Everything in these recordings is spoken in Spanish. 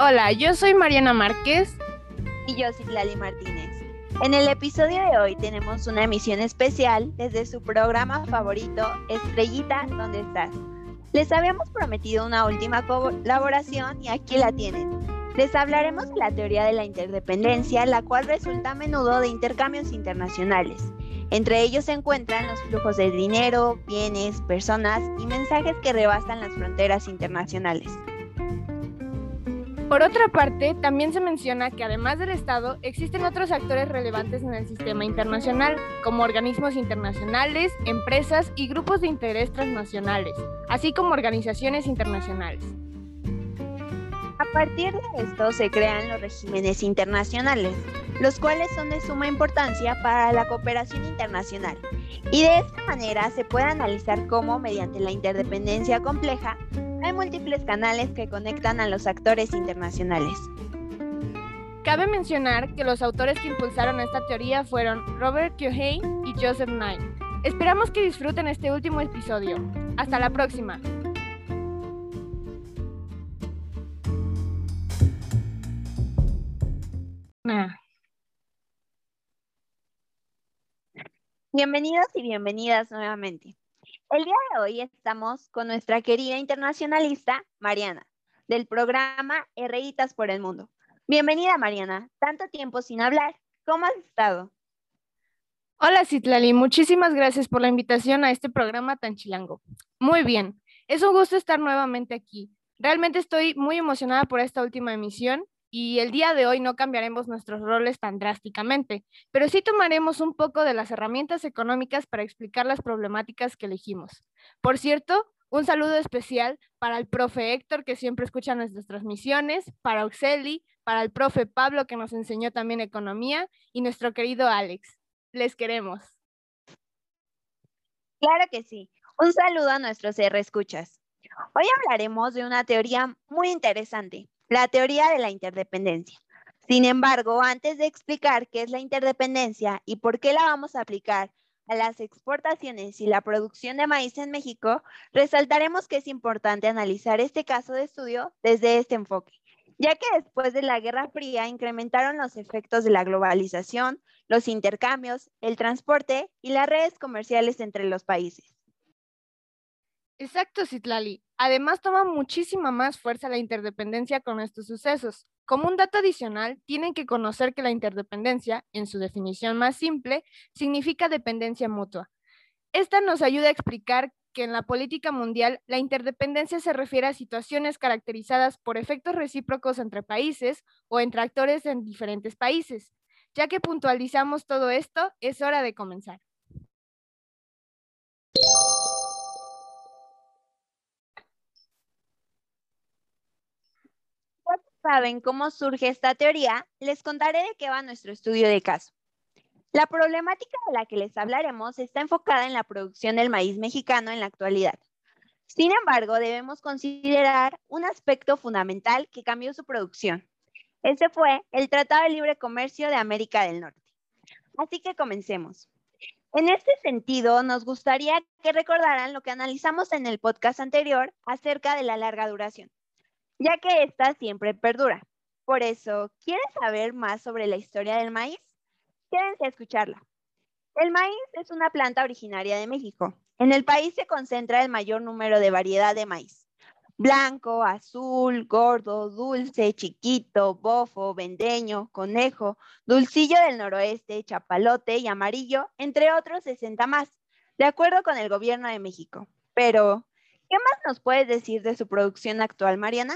Hola, yo soy Mariana Márquez. Y yo soy Lali Martínez. En el episodio de hoy tenemos una emisión especial desde su programa favorito, Estrellita, ¿dónde estás? Les habíamos prometido una última colaboración y aquí la tienen. Les hablaremos de la teoría de la interdependencia, la cual resulta a menudo de intercambios internacionales. Entre ellos se encuentran los flujos de dinero, bienes, personas y mensajes que rebasan las fronteras internacionales. Por otra parte, también se menciona que además del Estado, existen otros actores relevantes en el sistema internacional, como organismos internacionales, empresas y grupos de interés transnacionales, así como organizaciones internacionales. A partir de esto se crean los regímenes internacionales, los cuales son de suma importancia para la cooperación internacional. Y de esta manera se puede analizar cómo, mediante la interdependencia compleja, hay múltiples canales que conectan a los actores internacionales. Cabe mencionar que los autores que impulsaron esta teoría fueron Robert Kyohei y Joseph Nye. Esperamos que disfruten este último episodio. Hasta la próxima. Bienvenidos y bienvenidas nuevamente. El día de hoy estamos con nuestra querida internacionalista Mariana, del programa Herreitas por el Mundo. Bienvenida Mariana, tanto tiempo sin hablar. ¿Cómo has estado? Hola Citlali, muchísimas gracias por la invitación a este programa tan chilango. Muy bien, es un gusto estar nuevamente aquí. Realmente estoy muy emocionada por esta última emisión y el día de hoy no cambiaremos nuestros roles tan drásticamente, pero sí tomaremos un poco de las herramientas económicas para explicar las problemáticas que elegimos. Por cierto, un saludo especial para el profe Héctor, que siempre escucha nuestras transmisiones, para Oxeli, para el profe Pablo, que nos enseñó también economía, y nuestro querido Alex. Les queremos. Claro que sí. Un saludo a nuestros R escuchas. Hoy hablaremos de una teoría muy interesante, la teoría de la interdependencia. Sin embargo, antes de explicar qué es la interdependencia y por qué la vamos a aplicar a las exportaciones y la producción de maíz en México, resaltaremos que es importante analizar este caso de estudio desde este enfoque, ya que después de la Guerra Fría incrementaron los efectos de la globalización, los intercambios, el transporte y las redes comerciales entre los países. Exacto, Citlali. Además, toma muchísima más fuerza la interdependencia con estos sucesos. Como un dato adicional, tienen que conocer que la interdependencia, en su definición más simple, significa dependencia mutua. Esta nos ayuda a explicar que en la política mundial la interdependencia se refiere a situaciones caracterizadas por efectos recíprocos entre países o entre actores en diferentes países. Ya que puntualizamos todo esto, es hora de comenzar. Saben cómo surge esta teoría, les contaré de qué va nuestro estudio de caso. La problemática de la que les hablaremos está enfocada en la producción del maíz mexicano en la actualidad. Sin embargo, debemos considerar un aspecto fundamental que cambió su producción. Ese fue el Tratado de Libre Comercio de América del Norte. Así que comencemos. En este sentido, nos gustaría que recordaran lo que analizamos en el podcast anterior acerca de la larga duración ya que ésta siempre perdura. Por eso, ¿quieren saber más sobre la historia del maíz? Quédense a escucharla. El maíz es una planta originaria de México. En el país se concentra el mayor número de variedad de maíz. Blanco, azul, gordo, dulce, chiquito, bofo, vendeño, conejo, dulcillo del noroeste, chapalote y amarillo, entre otros 60 más, de acuerdo con el gobierno de México. Pero, ¿qué más nos puedes decir de su producción actual, Mariana?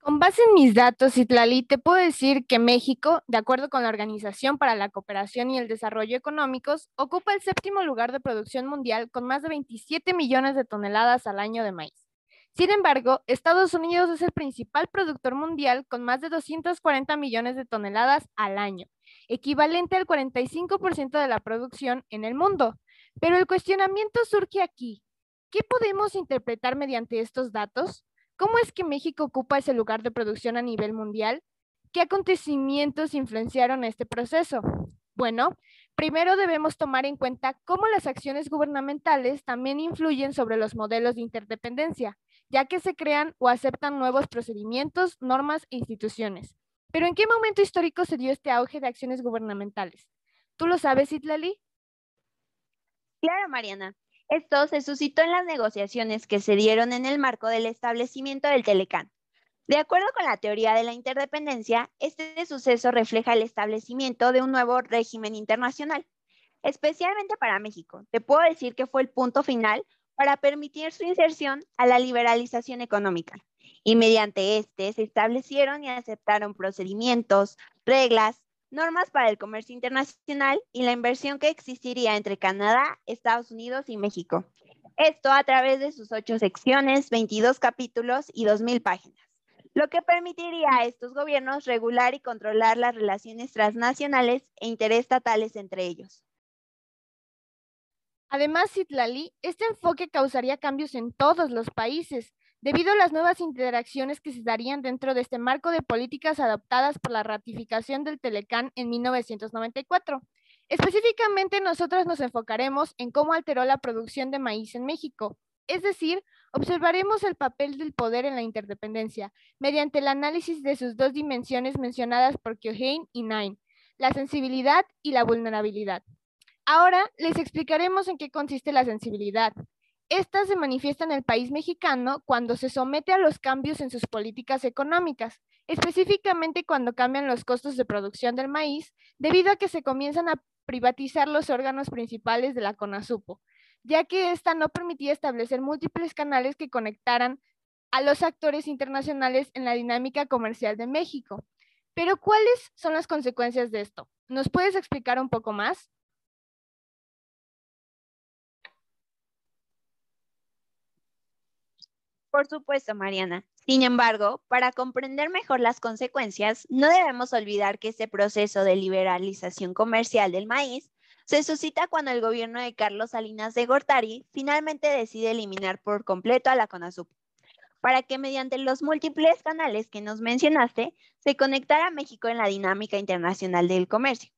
Con base en mis datos, Itlali, te puedo decir que México, de acuerdo con la Organización para la Cooperación y el Desarrollo Económicos, ocupa el séptimo lugar de producción mundial con más de 27 millones de toneladas al año de maíz. Sin embargo, Estados Unidos es el principal productor mundial con más de 240 millones de toneladas al año, equivalente al 45% de la producción en el mundo. Pero el cuestionamiento surge aquí. ¿Qué podemos interpretar mediante estos datos? ¿Cómo es que México ocupa ese lugar de producción a nivel mundial? ¿Qué acontecimientos influenciaron este proceso? Bueno, primero debemos tomar en cuenta cómo las acciones gubernamentales también influyen sobre los modelos de interdependencia, ya que se crean o aceptan nuevos procedimientos, normas e instituciones. Pero ¿en qué momento histórico se dio este auge de acciones gubernamentales? ¿Tú lo sabes, Itlali? Claro, Mariana. Esto se suscitó en las negociaciones que se dieron en el marco del establecimiento del Telecán. De acuerdo con la teoría de la interdependencia, este suceso refleja el establecimiento de un nuevo régimen internacional, especialmente para México. Te puedo decir que fue el punto final para permitir su inserción a la liberalización económica. Y mediante este se establecieron y aceptaron procedimientos, reglas, normas para el comercio internacional y la inversión que existiría entre Canadá, Estados Unidos y México. Esto a través de sus ocho secciones, 22 capítulos y 2.000 páginas, lo que permitiría a estos gobiernos regular y controlar las relaciones transnacionales e interestatales entre ellos. Además, Citlali, este enfoque causaría cambios en todos los países, debido a las nuevas interacciones que se darían dentro de este marco de políticas adoptadas por la ratificación del Telecán en 1994. Específicamente, nosotros nos enfocaremos en cómo alteró la producción de maíz en México, es decir, observaremos el papel del poder en la interdependencia mediante el análisis de sus dos dimensiones mencionadas por Keohane y Nine, la sensibilidad y la vulnerabilidad. Ahora les explicaremos en qué consiste la sensibilidad. Esta se manifiesta en el país mexicano cuando se somete a los cambios en sus políticas económicas, específicamente cuando cambian los costos de producción del maíz, debido a que se comienzan a privatizar los órganos principales de la CONASUPO, ya que ésta no permitía establecer múltiples canales que conectaran a los actores internacionales en la dinámica comercial de México. Pero, ¿cuáles son las consecuencias de esto? ¿Nos puedes explicar un poco más? Por supuesto, Mariana. Sin embargo, para comprender mejor las consecuencias, no debemos olvidar que este proceso de liberalización comercial del maíz se suscita cuando el gobierno de Carlos Salinas de Gortari finalmente decide eliminar por completo a la CONASUP, para que mediante los múltiples canales que nos mencionaste, se conectara México en la dinámica internacional del comercio.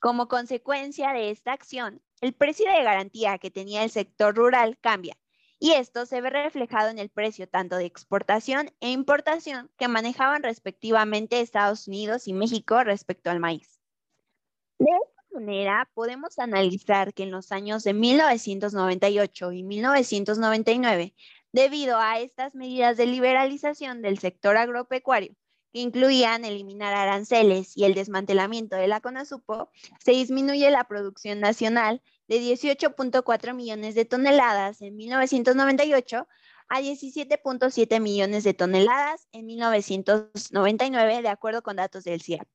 Como consecuencia de esta acción, el precio de garantía que tenía el sector rural cambia y esto se ve reflejado en el precio tanto de exportación e importación que manejaban respectivamente Estados Unidos y México respecto al maíz. De esta manera, podemos analizar que en los años de 1998 y 1999, debido a estas medidas de liberalización del sector agropecuario, que incluían eliminar aranceles y el desmantelamiento de la CONASUPO, se disminuye la producción nacional de 18.4 millones de toneladas en 1998 a 17.7 millones de toneladas en 1999, de acuerdo con datos del CIAP.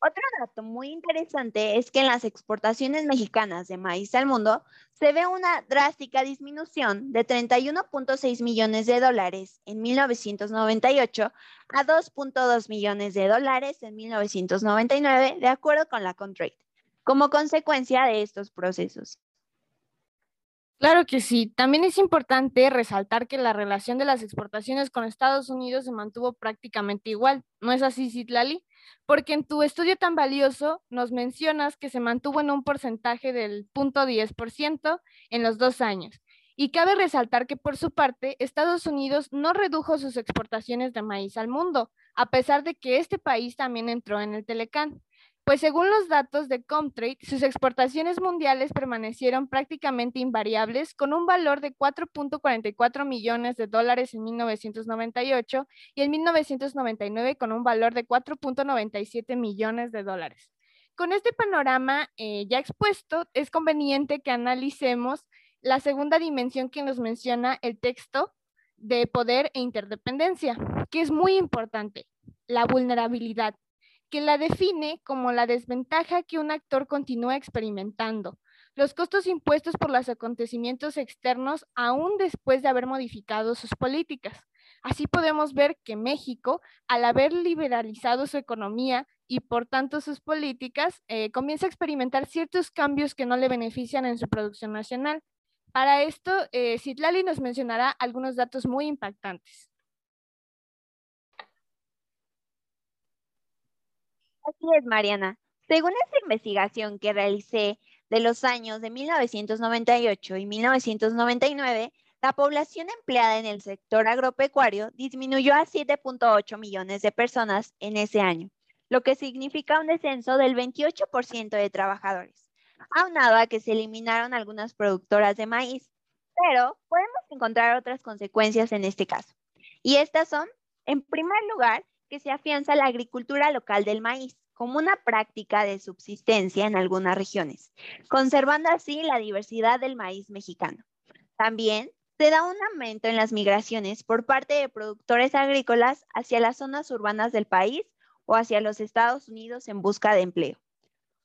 Otro dato muy interesante es que en las exportaciones mexicanas de maíz al mundo se ve una drástica disminución de 31.6 millones de dólares en 1998 a 2.2 millones de dólares en 1999, de acuerdo con la Contrade como consecuencia de estos procesos. Claro que sí. También es importante resaltar que la relación de las exportaciones con Estados Unidos se mantuvo prácticamente igual. ¿No es así, Citlali? Porque en tu estudio tan valioso nos mencionas que se mantuvo en un porcentaje del 0.10% en los dos años. Y cabe resaltar que por su parte, Estados Unidos no redujo sus exportaciones de maíz al mundo, a pesar de que este país también entró en el Telecán pues según los datos de Comtrade, sus exportaciones mundiales permanecieron prácticamente invariables con un valor de 4.44 millones de dólares en 1998 y en 1999 con un valor de 4.97 millones de dólares. Con este panorama eh, ya expuesto, es conveniente que analicemos la segunda dimensión que nos menciona el texto de poder e interdependencia, que es muy importante, la vulnerabilidad que la define como la desventaja que un actor continúa experimentando, los costos impuestos por los acontecimientos externos aún después de haber modificado sus políticas. Así podemos ver que México, al haber liberalizado su economía y por tanto sus políticas, eh, comienza a experimentar ciertos cambios que no le benefician en su producción nacional. Para esto, eh, Citlali nos mencionará algunos datos muy impactantes. Así es, Mariana. Según esta investigación que realicé de los años de 1998 y 1999, La población empleada en el sector agropecuario disminuyó a 7.8 millones de personas en ese año, lo que significa un descenso del 28% de trabajadores, aunado a que se eliminaron algunas productoras de maíz. Pero podemos encontrar otras consecuencias en este caso. Y estas son, en primer lugar, que se afianza la agricultura local del maíz como una práctica de subsistencia en algunas regiones, conservando así la diversidad del maíz mexicano. También se da un aumento en las migraciones por parte de productores agrícolas hacia las zonas urbanas del país o hacia los Estados Unidos en busca de empleo.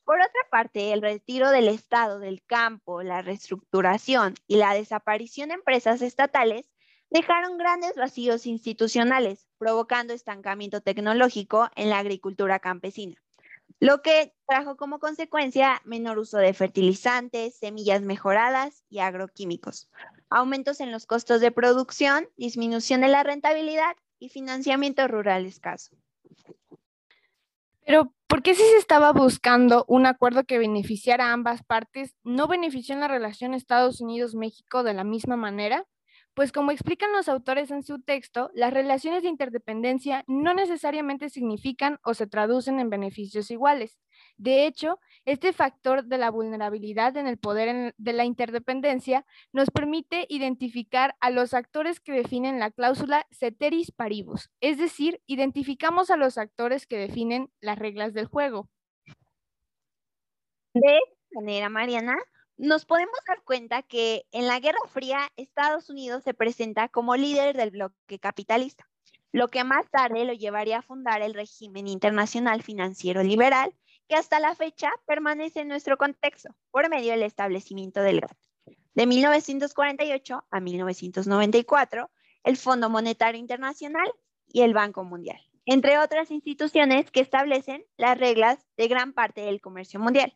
Por otra parte, el retiro del Estado del campo, la reestructuración y la desaparición de empresas estatales dejaron grandes vacíos institucionales, provocando estancamiento tecnológico en la agricultura campesina, lo que trajo como consecuencia menor uso de fertilizantes, semillas mejoradas y agroquímicos, aumentos en los costos de producción, disminución de la rentabilidad y financiamiento rural escaso. Pero, ¿por qué si se estaba buscando un acuerdo que beneficiara a ambas partes, no benefició en la relación Estados Unidos-México de la misma manera? Pues como explican los autores en su texto, las relaciones de interdependencia no necesariamente significan o se traducen en beneficios iguales. De hecho, este factor de la vulnerabilidad en el poder de la interdependencia nos permite identificar a los actores que definen la cláusula ceteris paribus, es decir, identificamos a los actores que definen las reglas del juego. De manera, Mariana, nos podemos dar cuenta que en la Guerra Fría Estados Unidos se presenta como líder del bloque capitalista, lo que más tarde lo llevaría a fundar el régimen internacional financiero liberal, que hasta la fecha permanece en nuestro contexto por medio del establecimiento del GATT. De 1948 a 1994, el Fondo Monetario Internacional y el Banco Mundial, entre otras instituciones que establecen las reglas de gran parte del comercio mundial.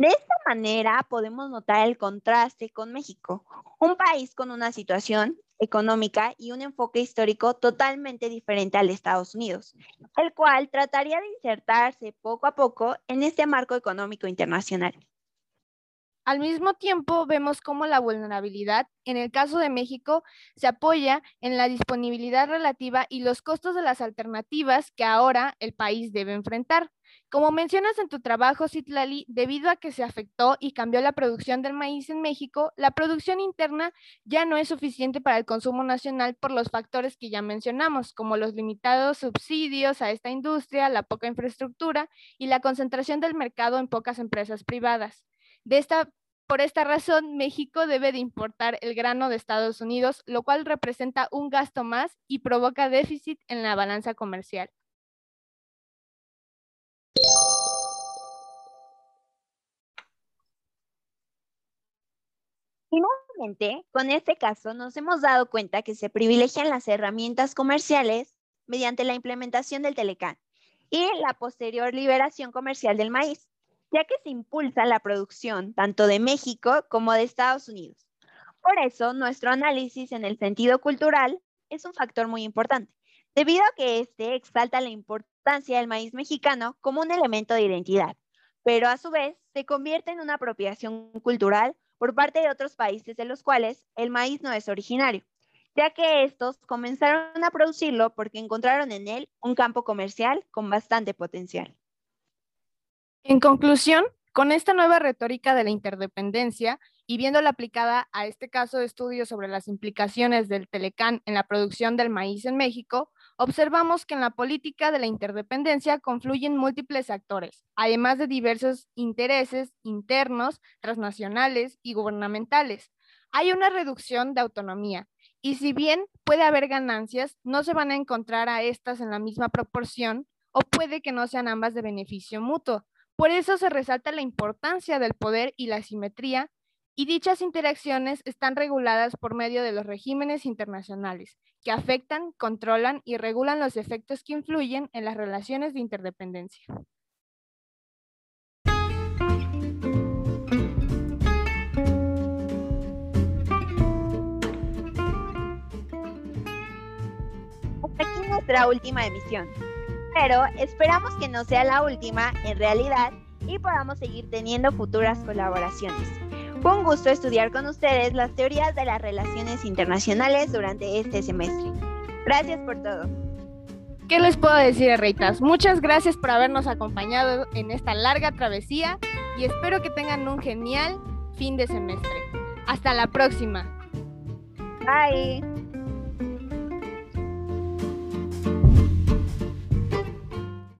De esta manera podemos notar el contraste con México, un país con una situación económica y un enfoque histórico totalmente diferente al de Estados Unidos, el cual trataría de insertarse poco a poco en este marco económico internacional. Al mismo tiempo, vemos cómo la vulnerabilidad, en el caso de México, se apoya en la disponibilidad relativa y los costos de las alternativas que ahora el país debe enfrentar. Como mencionas en tu trabajo, Citlali, debido a que se afectó y cambió la producción del maíz en México, la producción interna ya no es suficiente para el consumo nacional por los factores que ya mencionamos, como los limitados subsidios a esta industria, la poca infraestructura y la concentración del mercado en pocas empresas privadas. De esta, por esta razón, México debe de importar el grano de Estados Unidos, lo cual representa un gasto más y provoca déficit en la balanza comercial. Finalmente, con este caso nos hemos dado cuenta que se privilegian las herramientas comerciales mediante la implementación del Telecán y la posterior liberación comercial del maíz ya que se impulsa la producción tanto de México como de Estados Unidos. Por eso, nuestro análisis en el sentido cultural es un factor muy importante, debido a que este exalta la importancia del maíz mexicano como un elemento de identidad, pero a su vez se convierte en una apropiación cultural por parte de otros países de los cuales el maíz no es originario, ya que estos comenzaron a producirlo porque encontraron en él un campo comercial con bastante potencial. En conclusión, con esta nueva retórica de la interdependencia y viéndola aplicada a este caso de estudio sobre las implicaciones del Telecán en la producción del maíz en México, observamos que en la política de la interdependencia confluyen múltiples actores, además de diversos intereses internos, transnacionales y gubernamentales. Hay una reducción de autonomía, y si bien puede haber ganancias, no se van a encontrar a estas en la misma proporción o puede que no sean ambas de beneficio mutuo, por eso se resalta la importancia del poder y la simetría, y dichas interacciones están reguladas por medio de los regímenes internacionales, que afectan, controlan y regulan los efectos que influyen en las relaciones de interdependencia. Aquí nuestra última emisión pero esperamos que no sea la última en realidad y podamos seguir teniendo futuras colaboraciones. Fue un gusto estudiar con ustedes las teorías de las relaciones internacionales durante este semestre. Gracias por todo. ¿Qué les puedo decir, Reitas? Muchas gracias por habernos acompañado en esta larga travesía y espero que tengan un genial fin de semestre. Hasta la próxima. Bye.